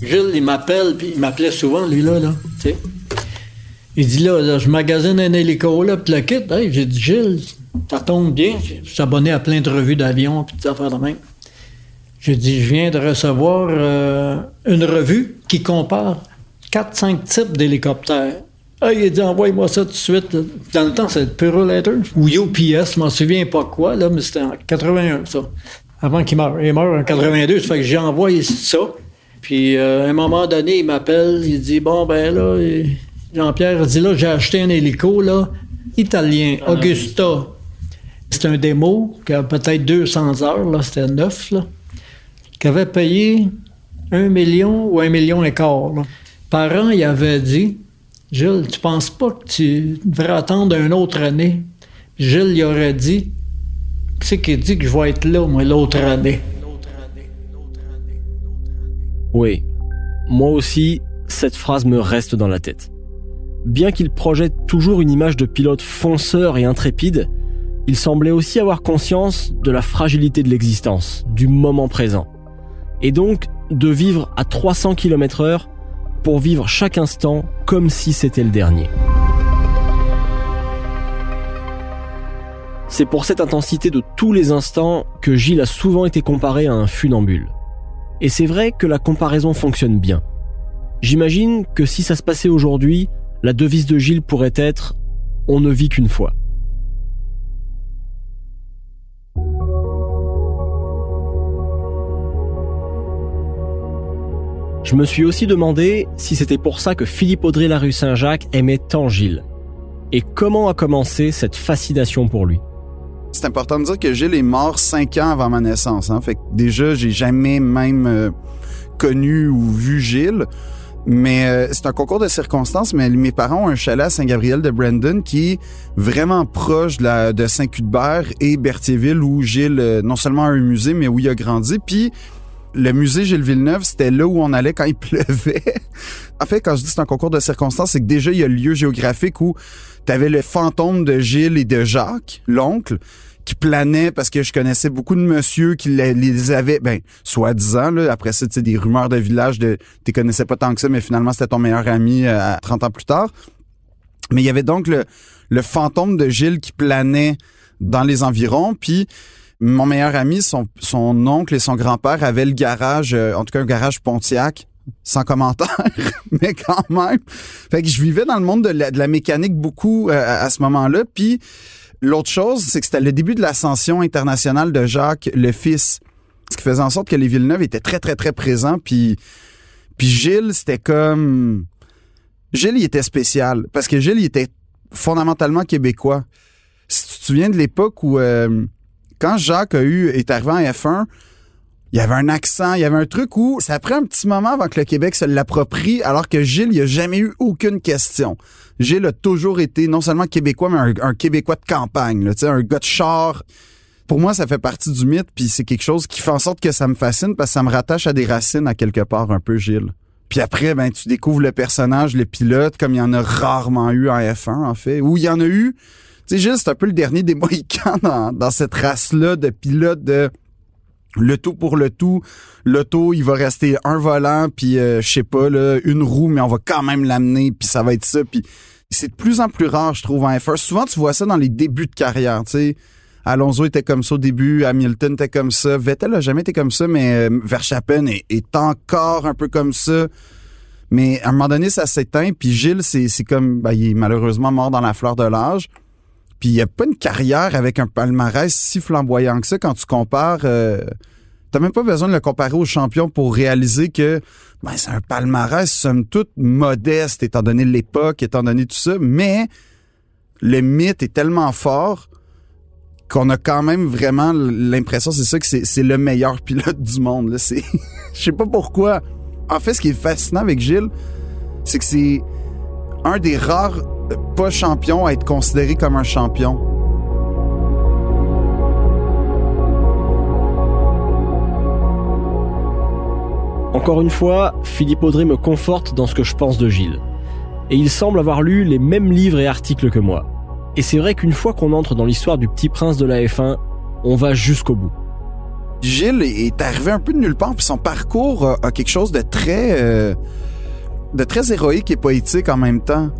Gilles, il m'appelle, puis il m'appelait souvent, lui, là, là, tu sais. Il dit, là, je magasine un hélico, là, puis le kit. j'ai dit, Gilles, ça tombe bien. Je suis abonné à plein de revues d'avions, puis des affaires de même. J'ai dit, je viens de recevoir euh, une revue qui compare 4-5 types d'hélicoptères. Ah, il a dit, envoie-moi ça tout de suite. Dans le temps, c'était Purolator ou UPS, je m'en souviens pas quoi, là, mais c'était en 81, ça. Avant qu'il meure. Il mort en 82, ça fait que j'ai envoyé ça. Puis, euh, à un moment donné, il m'appelle, il dit, bon, ben là, Jean-Pierre dit, là, j'ai acheté un hélico, là, italien, ah. Augusta. C'est un démo qui a peut-être 200 heures, là, c'était neuf, là, qui avait payé un million ou un million et quart, là parents il avait dit Gilles, tu penses pas que tu devrais attendre une autre année? Gilles il aurait dit Qui c'est qui dit que je vais être là, moi, l'autre année? Oui, moi aussi, cette phrase me reste dans la tête. Bien qu'il projette toujours une image de pilote fonceur et intrépide, il semblait aussi avoir conscience de la fragilité de l'existence, du moment présent. Et donc, de vivre à 300 km heure pour vivre chaque instant comme si c'était le dernier. C'est pour cette intensité de tous les instants que Gilles a souvent été comparé à un funambule. Et c'est vrai que la comparaison fonctionne bien. J'imagine que si ça se passait aujourd'hui, la devise de Gilles pourrait être ⁇ On ne vit qu'une fois ⁇ Je me suis aussi demandé si c'était pour ça que Philippe Audrey Larue Saint-Jacques aimait tant Gilles. Et comment a commencé cette fascination pour lui? C'est important de dire que Gilles est mort cinq ans avant ma naissance. Hein. Fait déjà, j'ai jamais même euh, connu ou vu Gilles. Mais euh, c'est un concours de circonstances, mais mes parents ont un chalet à Saint-Gabriel de Brandon qui est vraiment proche de, la, de Saint-Cuthbert et Berthierville où Gilles non seulement a un musée, mais où il a grandi. Puis le musée Gilles Villeneuve, c'était là où on allait quand il pleuvait. en fait, quand je dis c'est un concours de circonstances, c'est que déjà, il y a le lieu géographique où tu avais le fantôme de Gilles et de Jacques, l'oncle, qui planait parce que je connaissais beaucoup de monsieur qui les, avaient, ben, soi-disant, là, après ça, tu sais, des rumeurs de village de, tu connaissais pas tant que ça, mais finalement, c'était ton meilleur ami euh, 30 ans plus tard. Mais il y avait donc le, le fantôme de Gilles qui planait dans les environs, puis mon meilleur ami, son, son oncle et son grand-père avaient le garage, euh, en tout cas un garage Pontiac, sans commentaire, mais quand même. Fait que je vivais dans le monde de la, mécanique beaucoup euh, à ce moment-là. Puis l'autre chose, c'est que c'était le début de l'ascension internationale de Jacques, le fils. Ce qui faisait en sorte que les Villeneuve étaient très, très, très présents. Puis, puis Gilles, c'était comme... Gilles, il était spécial. Parce que Gilles, il était fondamentalement québécois. Si tu te souviens de l'époque où... Euh, quand Jacques a eu, est arrivé en F1, il y avait un accent, il y avait un truc où ça prend un petit moment avant que le Québec se l'approprie, alors que Gilles, il a jamais eu aucune question. Gilles a toujours été non seulement québécois, mais un, québécois de campagne, là, un gars de char. Pour moi, ça fait partie du mythe, puis c'est quelque chose qui fait en sorte que ça me fascine parce que ça me rattache à des racines à quelque part un peu, Gilles. Puis après, ben, tu découvres le personnage, le pilote, comme il y en a rarement eu en F1, en fait. Ou il y en a eu, sais, juste c'est un peu le dernier des Mohicans dans, dans cette race-là de pilotes de le tout pour le tout. L'auto, il va rester un volant, puis euh, je sais pas, là, une roue, mais on va quand même l'amener, puis ça va être ça. Puis c'est de plus en plus rare, je trouve, en F1. Souvent, tu vois ça dans les débuts de carrière, tu sais. Alonso était comme ça au début, Hamilton était comme ça, Vettel a jamais été comme ça, mais euh, Verstappen est, est, encore un peu comme ça. Mais à un moment donné, ça s'éteint, puis Gilles, c'est comme, ben, il est malheureusement mort dans la fleur de l'âge. Puis il n'y a pas une carrière avec un palmarès si flamboyant que ça quand tu compares. Euh, T'as même pas besoin de le comparer aux champions pour réaliser que ben, c'est un palmarès, somme toute, modeste, étant donné l'époque, étant donné tout ça, mais le mythe est tellement fort qu'on a quand même vraiment l'impression, c'est ça, que c'est le meilleur pilote du monde. Je sais pas pourquoi. En fait, ce qui est fascinant avec Gilles, c'est que c'est un des rares pas champions à être considéré comme un champion. Encore une fois, Philippe Audrey me conforte dans ce que je pense de Gilles. Et il semble avoir lu les mêmes livres et articles que moi. Et c'est vrai qu'une fois qu'on entre dans l'histoire du petit prince de la F1, on va jusqu'au bout. Gilles est arrivé un peu de nulle part, puis son parcours a, quelque chose de très, euh, de très héroïque et poétique en même temps.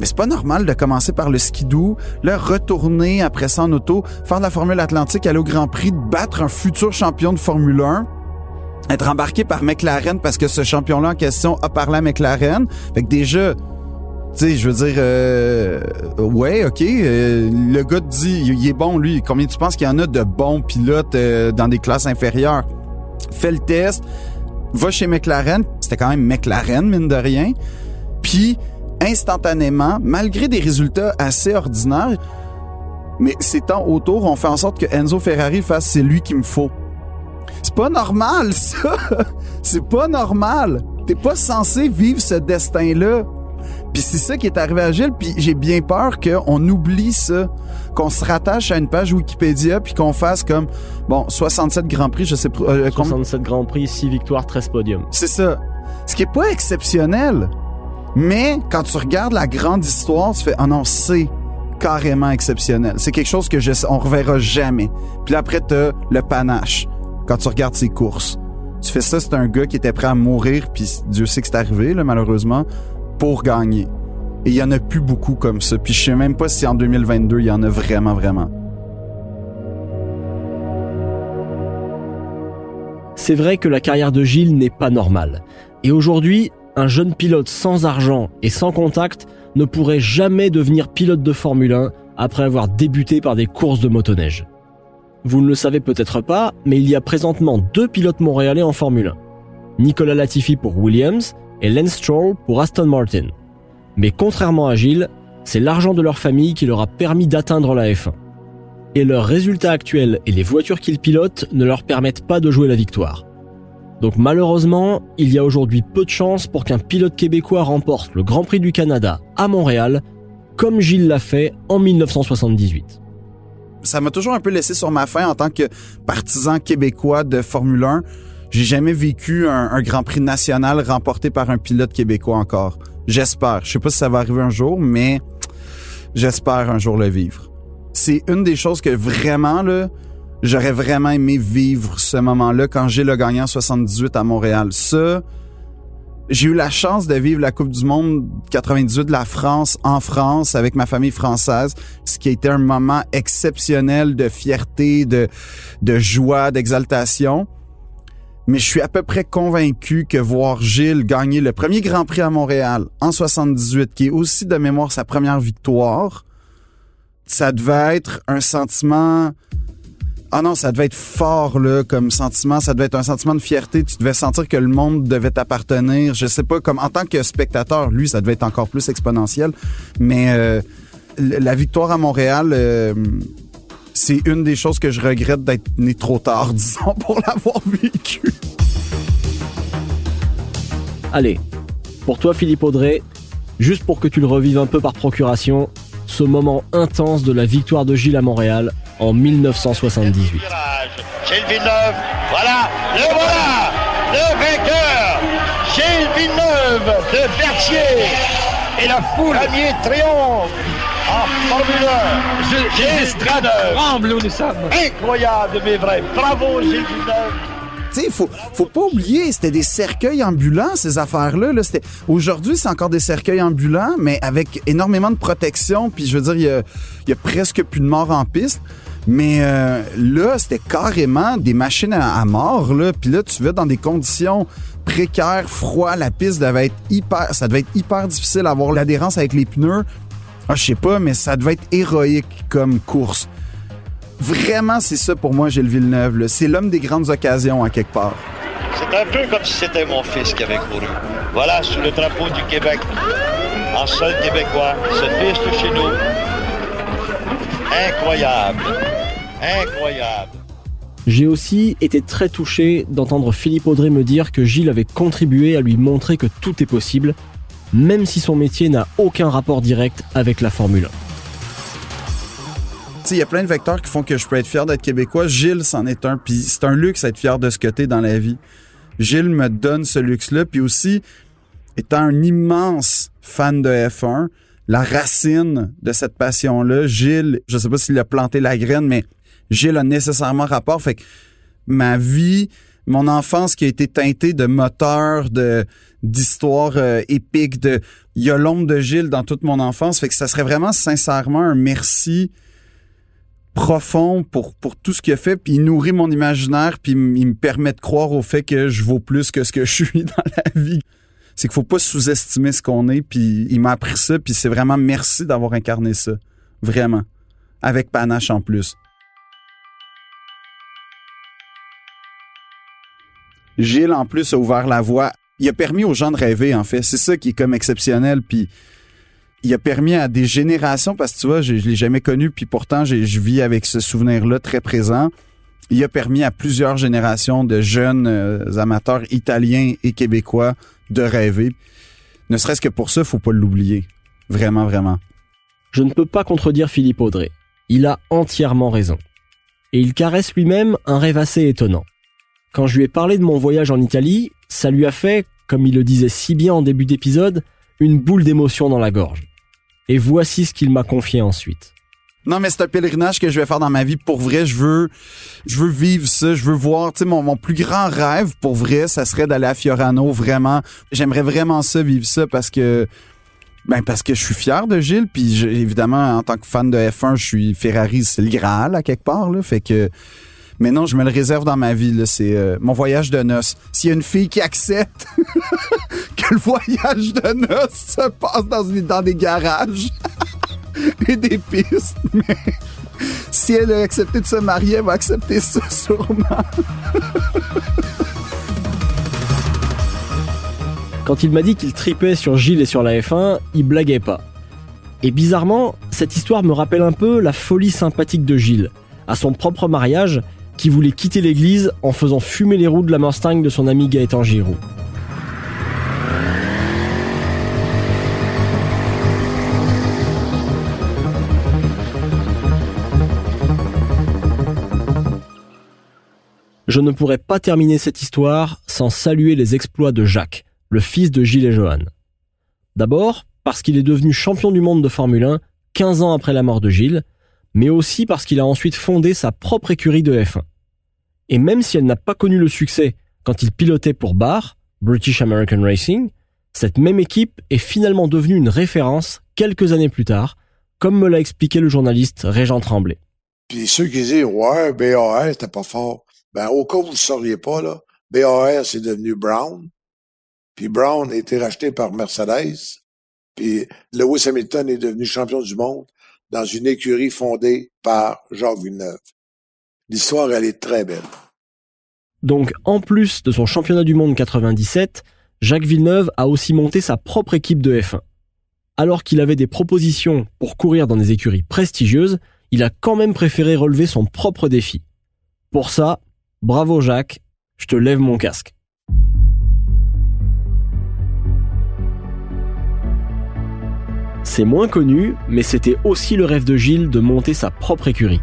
Mais c'est pas normal de commencer par le skidoo, le retourner après ça en auto, faire la Formule Atlantique, aller au Grand Prix, battre un futur champion de Formule 1, être embarqué par McLaren parce que ce champion-là en question a parlé à McLaren. Fait que déjà, tu sais, je veux dire, euh, ouais, ok, euh, le gars te dit, il est bon lui. Combien tu penses qu'il y en a de bons pilotes euh, dans des classes inférieures? Fais le test, va chez McLaren. C'était quand même McLaren mine de rien. Puis instantanément, malgré des résultats assez ordinaires, mais ces temps autour ont fait en sorte que Enzo Ferrari fasse c'est lui qu'il me faut. C'est pas normal, ça! C'est pas normal! T'es pas censé vivre ce destin-là. Puis c'est ça qui est arrivé à Gilles, puis j'ai bien peur qu'on oublie ça, qu'on se rattache à une page Wikipédia, puis qu'on fasse comme, bon, 67 Grands Prix, je sais pas... Euh, 67 Grands Prix, 6 victoires, 13 podiums. C'est ça. Ce qui est pas exceptionnel. Mais quand tu regardes la grande histoire, tu fais, ah non, c'est carrément exceptionnel. C'est quelque chose que je, on reverra jamais. Puis après, t'as le panache quand tu regardes ses courses. Tu fais ça, c'est un gars qui était prêt à mourir, puis Dieu sait que c'est arrivé, là, malheureusement, pour gagner. Et il y en a plus beaucoup comme ça. Puis je sais même pas si en 2022, il y en a vraiment, vraiment. C'est vrai que la carrière de Gilles n'est pas normale. Et aujourd'hui, un jeune pilote sans argent et sans contact ne pourrait jamais devenir pilote de Formule 1 après avoir débuté par des courses de motoneige. Vous ne le savez peut-être pas, mais il y a présentement deux pilotes montréalais en Formule 1. Nicolas Latifi pour Williams et Lance Stroll pour Aston Martin. Mais contrairement à Gilles, c'est l'argent de leur famille qui leur a permis d'atteindre la F1. Et leurs résultats actuels et les voitures qu'ils pilotent ne leur permettent pas de jouer la victoire. Donc malheureusement, il y a aujourd'hui peu de chances pour qu'un pilote québécois remporte le Grand Prix du Canada à Montréal, comme Gilles l'a fait en 1978 ça m'a toujours un peu laissé sur ma faim en tant que partisan québécois de Formule 1. J'ai jamais vécu un, Grand Prix national remporté par un pilote québécois encore. J'espère. Je sais pas si ça va arriver un jour, mais j'espère un jour le vivre. C'est une des choses que vraiment, là, j'aurais vraiment aimé vivre ce moment-là quand j'ai le gagnant 78 à Montréal. Ça, j'ai eu la chance de vivre la Coupe du Monde 98 de la France en France avec ma famille française, ce qui a été un moment exceptionnel de fierté, de, de joie, d'exaltation. Mais je suis à peu près convaincu que voir Gilles gagner le premier Grand Prix à Montréal en 78, qui est aussi de mémoire sa première victoire, ça devait être un sentiment ah non, ça devait être fort là comme sentiment, ça devait être un sentiment de fierté, tu devais sentir que le monde devait t'appartenir, je sais pas comme en tant que spectateur, lui ça devait être encore plus exponentiel, mais euh, la victoire à Montréal euh, c'est une des choses que je regrette d'être né trop tard, disons, pour l'avoir vécu. Allez, pour toi Philippe Audrey, juste pour que tu le revives un peu par procuration, ce moment intense de la victoire de Gilles à Montréal en 1978. Gilles Villeneuve, voilà, le voilà, le vainqueur, Gilles Villeneuve de Berthier et la foule. Premier triomphe en Formule 1. Gilles Stradeur. Tremble où nous sommes. Incroyable, mais vrai. Bravo, Gilles Villeneuve il faut, faut pas oublier, c'était des cercueils ambulants, ces affaires-là. Là. Aujourd'hui, c'est encore des cercueils ambulants, mais avec énormément de protection. Puis je veux dire, il y a, y a, presque plus de morts en piste. Mais euh, là, c'était carrément des machines à, mort. Là. Puis là, tu vas dans des conditions précaires, froid. La piste devait être hyper... Ça devait être hyper difficile à avoir l'adhérence avec les pneus. Ah, je sais pas, mais ça devait être héroïque comme course. Vraiment, c'est ça pour moi, Gilles Villeneuve. C'est l'homme des grandes occasions, à quelque part. C'est un peu comme si c'était mon fils qui avait couru. Voilà, sous le drapeau du Québec, en sol québécois, ce fils de chez nous. Incroyable. Incroyable. J'ai aussi été très touché d'entendre Philippe Audrey me dire que Gilles avait contribué à lui montrer que tout est possible, même si son métier n'a aucun rapport direct avec la Formule 1. Il y a plein de vecteurs qui font que je peux être fier d'être québécois. Gilles, c'en est un. Puis c'est un luxe d'être fier de ce que dans la vie. Gilles me donne ce luxe-là. Puis aussi, étant un immense fan de F1, la racine de cette passion-là, Gilles, je sais pas s'il a planté la graine, mais Gilles a nécessairement rapport. Fait que ma vie, mon enfance qui a été teintée de moteurs, d'histoires euh, épiques, de il l'ombre de Gilles dans toute mon enfance. Fait que ça serait vraiment sincèrement un merci profond pour, pour tout ce qu'il a fait, puis il nourrit mon imaginaire, puis il me permet de croire au fait que je vaux plus que ce que je suis dans la vie. C'est qu'il faut pas sous-estimer ce qu'on est, puis il m'a appris ça, puis c'est vraiment merci d'avoir incarné ça. Vraiment. Avec panache en plus. Gilles, en plus, a ouvert la voie. Il a permis aux gens de rêver, en fait. C'est ça qui est comme exceptionnel, puis il a permis à des générations, parce que tu vois, je, l'ai jamais connu, puis pourtant, je vis avec ce souvenir-là très présent. Il a permis à plusieurs générations de jeunes euh, amateurs italiens et québécois de rêver. Ne serait-ce que pour ça, faut pas l'oublier. Vraiment, vraiment. Je ne peux pas contredire Philippe Audrey. Il a entièrement raison. Et il caresse lui-même un rêve assez étonnant. Quand je lui ai parlé de mon voyage en Italie, ça lui a fait, comme il le disait si bien en début d'épisode, une boule d'émotion dans la gorge. Et voici ce qu'il m'a confié ensuite. Non, mais c'est un pèlerinage que je vais faire dans ma vie. Pour vrai, je veux, je veux vivre ça. Je veux voir, tu mon, plus grand rêve, pour vrai, ça serait d'aller à Fiorano, vraiment. J'aimerais vraiment ça, vivre ça, parce que, ben, parce que je suis fier de Gilles, puis évidemment, en tant que fan de F1, je suis Ferrari, c'est à quelque part. Fait que, mais non, je me le réserve dans ma vie. C'est euh, mon voyage de noces. S'il y a une fille qui accepte que le voyage de noces se passe dans, une- des garages et des pistes, mais si elle a accepté de se marier, elle va accepter ça sûrement. Quand il m'a dit qu'il tripait sur Gilles et sur la F1, il blaguait pas. Et bizarrement, cette histoire me rappelle un peu la folie sympathique de Gilles, à son propre mariage, qui voulait quitter l'église en faisant fumer les roues de la Mustang de son ami Gaëtan Giroux. Je ne pourrais pas terminer cette histoire sans saluer les exploits de Jacques, le fils de Gilles et Johan. D'abord, parce qu'il est devenu champion du monde de Formule 1 15 ans après la mort de Gilles, mais aussi parce qu'il a ensuite fondé sa propre écurie de F1. Et même si elle n'a pas connu le succès quand il pilotait pour Barr, British American Racing, cette même équipe est finalement devenue une référence quelques années plus tard, comme me l'a expliqué le journaliste Régent Tremblay. Puis ceux qui disent Ouais, BAR, c'était pas fort. Ben, au cas où vous ne sauriez pas, là, BAR, c'est devenu Brown. Puis Brown a été racheté par Mercedes. Puis Lewis Hamilton est devenu champion du monde dans une écurie fondée par Jacques Villeneuve. L'histoire, elle est très belle. Donc, en plus de son championnat du monde 97, Jacques Villeneuve a aussi monté sa propre équipe de F1. Alors qu'il avait des propositions pour courir dans des écuries prestigieuses, il a quand même préféré relever son propre défi. Pour ça, bravo Jacques, je te lève mon casque. C'est moins connu, mais c'était aussi le rêve de Gilles de monter sa propre écurie.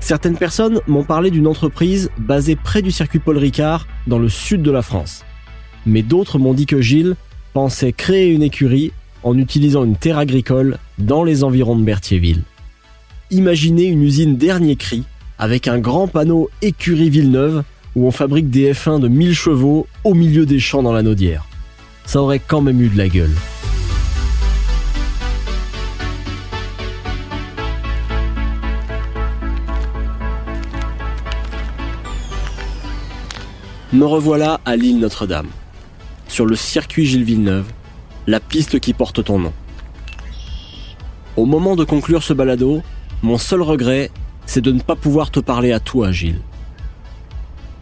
Certaines personnes m'ont parlé d'une entreprise basée près du circuit Paul Ricard, dans le sud de la France. Mais d'autres m'ont dit que Gilles pensait créer une écurie en utilisant une terre agricole dans les environs de Berthierville. Imaginez une usine dernier cri, avec un grand panneau écurie Villeneuve, où on fabrique des F1 de 1000 chevaux au milieu des champs dans la Naudière. Ça aurait quand même eu de la gueule. Me revoilà à l'île Notre-Dame, sur le circuit Gilles Villeneuve, la piste qui porte ton nom. Au moment de conclure ce balado, mon seul regret, c'est de ne pas pouvoir te parler à toi, Gilles.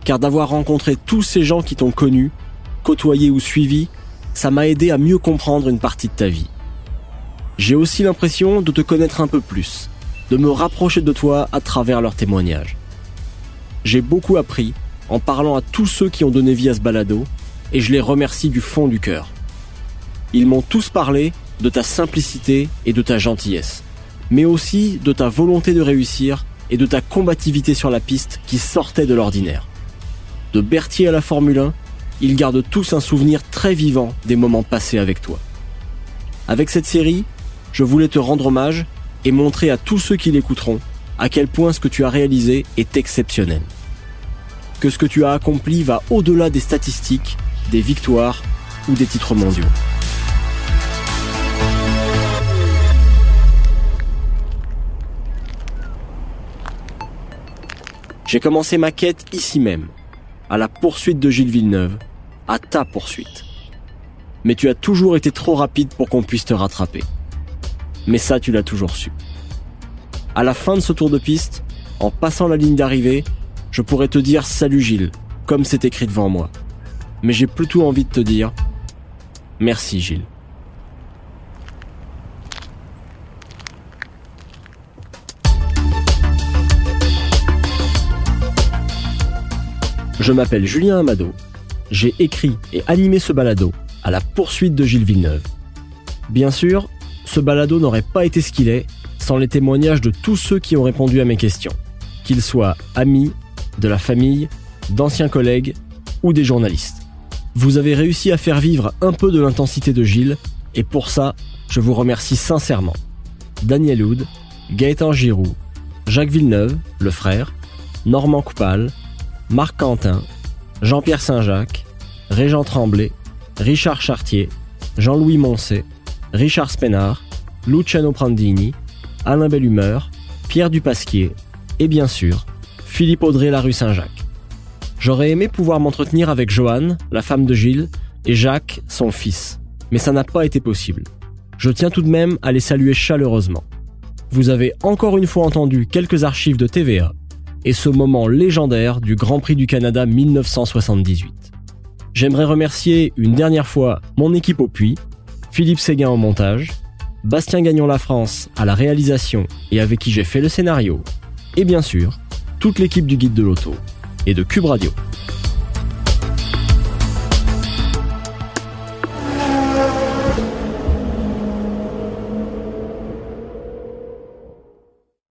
Car d'avoir rencontré tous ces gens qui t'ont connu, côtoyé ou suivi, ça m'a aidé à mieux comprendre une partie de ta vie. J'ai aussi l'impression de te connaître un peu plus, de me rapprocher de toi à travers leurs témoignages. J'ai beaucoup appris en parlant à tous ceux qui ont donné vie à ce balado, et je les remercie du fond du cœur. Ils m'ont tous parlé de ta simplicité et de ta gentillesse, mais aussi de ta volonté de réussir et de ta combativité sur la piste qui sortait de l'ordinaire. De Berthier à la Formule 1, ils gardent tous un souvenir très vivant des moments passés avec toi. Avec cette série, je voulais te rendre hommage et montrer à tous ceux qui l'écouteront à quel point ce que tu as réalisé est exceptionnel. Que ce que tu as accompli va au-delà des statistiques, des victoires ou des titres mondiaux. J'ai commencé ma quête ici même, à la poursuite de Gilles Villeneuve, à ta poursuite. Mais tu as toujours été trop rapide pour qu'on puisse te rattraper. Mais ça, tu l'as toujours su. À la fin de ce tour de piste, en passant la ligne d'arrivée, je pourrais te dire salut Gilles, comme c'est écrit devant moi. Mais j'ai plutôt envie de te dire merci Gilles. Je m'appelle Julien Amado. J'ai écrit et animé ce balado à la poursuite de Gilles Villeneuve. Bien sûr, ce balado n'aurait pas été ce qu'il est sans les témoignages de tous ceux qui ont répondu à mes questions, qu'ils soient amis, de la famille, d'anciens collègues ou des journalistes. Vous avez réussi à faire vivre un peu de l'intensité de Gilles, et pour ça, je vous remercie sincèrement. Daniel Houd, Gaëtan Giroux, Jacques Villeneuve, le frère, Normand Coupal, Marc Quentin, Jean-Pierre Saint-Jacques, Régent Tremblay, Richard Chartier, Jean-Louis Moncé, Richard Spenard, Luciano Prandini, Alain Bellumeur, Pierre Dupasquier et bien sûr Philippe Audrey la rue Saint-Jacques. J'aurais aimé pouvoir m'entretenir avec Joanne, la femme de Gilles, et Jacques, son fils, mais ça n'a pas été possible. Je tiens tout de même à les saluer chaleureusement. Vous avez encore une fois entendu quelques archives de TVA, et ce moment légendaire du Grand Prix du Canada 1978. J'aimerais remercier une dernière fois mon équipe au puits, Philippe Séguin au montage, Bastien Gagnon La France à la réalisation et avec qui j'ai fait le scénario, et bien sûr, toute l'équipe du Guide de l'Auto et de Cube Radio.